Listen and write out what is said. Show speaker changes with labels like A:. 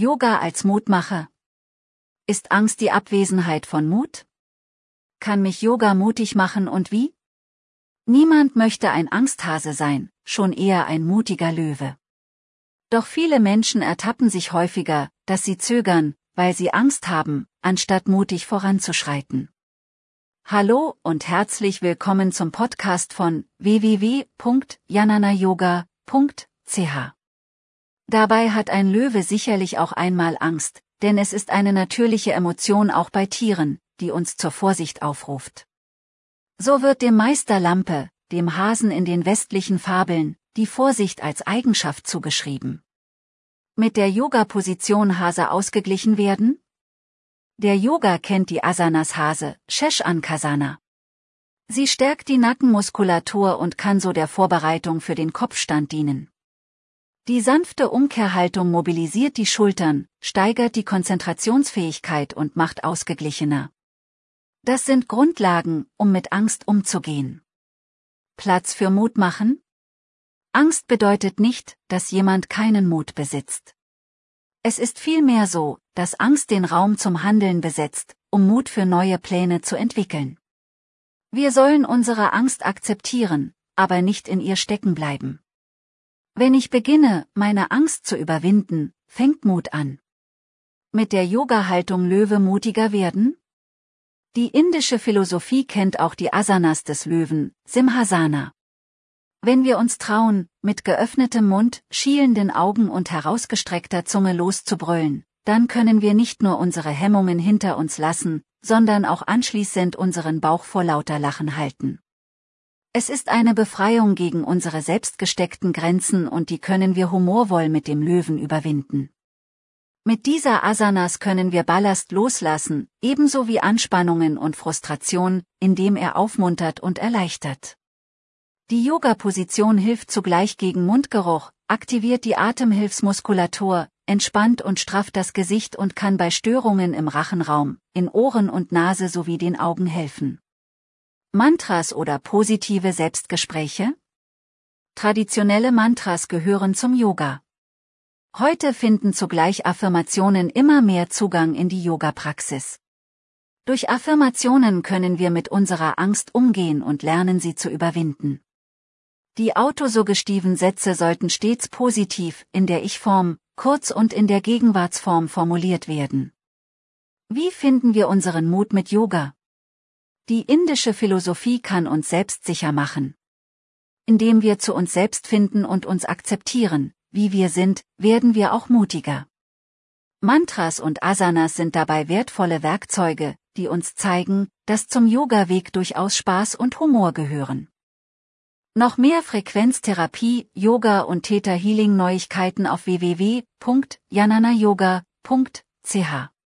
A: Yoga als Mutmacher. Ist Angst die Abwesenheit von Mut? Kann mich Yoga mutig machen und wie? Niemand möchte ein Angsthase sein, schon eher ein mutiger Löwe. Doch viele Menschen ertappen sich häufiger, dass sie zögern, weil sie Angst haben, anstatt mutig voranzuschreiten. Hallo und herzlich willkommen zum Podcast von www.jananayoga.ch. Dabei hat ein Löwe sicherlich auch einmal Angst, denn es ist eine natürliche Emotion auch bei Tieren, die uns zur Vorsicht aufruft. So wird dem Meister Lampe, dem Hasen in den westlichen Fabeln, die Vorsicht als Eigenschaft zugeschrieben. Mit der Yoga-Position Hase ausgeglichen werden? Der Yoga kennt die Asanas Hase, Sheshankasana. Sie stärkt die Nackenmuskulatur und kann so der Vorbereitung für den Kopfstand dienen. Die sanfte Umkehrhaltung mobilisiert die Schultern, steigert die Konzentrationsfähigkeit und macht ausgeglichener. Das sind Grundlagen, um mit Angst umzugehen. Platz für Mut machen? Angst bedeutet nicht, dass jemand keinen Mut besitzt. Es ist vielmehr so, dass Angst den Raum zum Handeln besetzt, um Mut für neue Pläne zu entwickeln. Wir sollen unsere Angst akzeptieren, aber nicht in ihr stecken bleiben. Wenn ich beginne, meine Angst zu überwinden, fängt Mut an. Mit der Yoga-Haltung Löwe mutiger werden? Die indische Philosophie kennt auch die Asanas des Löwen, Simhasana. Wenn wir uns trauen, mit geöffnetem Mund, schielenden Augen und herausgestreckter Zunge loszubrüllen, dann können wir nicht nur unsere Hemmungen hinter uns lassen, sondern auch anschließend unseren Bauch vor lauter Lachen halten. Es ist eine Befreiung gegen unsere selbstgesteckten Grenzen und die können wir humorvoll mit dem Löwen überwinden. Mit dieser Asanas können wir Ballast loslassen, ebenso wie Anspannungen und Frustration, indem er aufmuntert und erleichtert. Die Yoga-Position hilft zugleich gegen Mundgeruch, aktiviert die Atemhilfsmuskulatur, entspannt und strafft das Gesicht und kann bei Störungen im Rachenraum, in Ohren und Nase sowie den Augen helfen. Mantras oder positive Selbstgespräche? Traditionelle Mantras gehören zum Yoga. Heute finden zugleich Affirmationen immer mehr Zugang in die Yoga-Praxis. Durch Affirmationen können wir mit unserer Angst umgehen und lernen sie zu überwinden. Die autosuggestiven Sätze sollten stets positiv in der Ich-Form, kurz und in der Gegenwartsform formuliert werden. Wie finden wir unseren Mut mit Yoga? Die indische Philosophie kann uns selbstsicher machen. Indem wir zu uns selbst finden und uns akzeptieren, wie wir sind, werden wir auch mutiger. Mantras und Asanas sind dabei wertvolle Werkzeuge, die uns zeigen, dass zum Yoga-Weg durchaus Spaß und Humor gehören. Noch mehr Frequenztherapie, Yoga und Theta Healing Neuigkeiten auf www.jananayoga.ch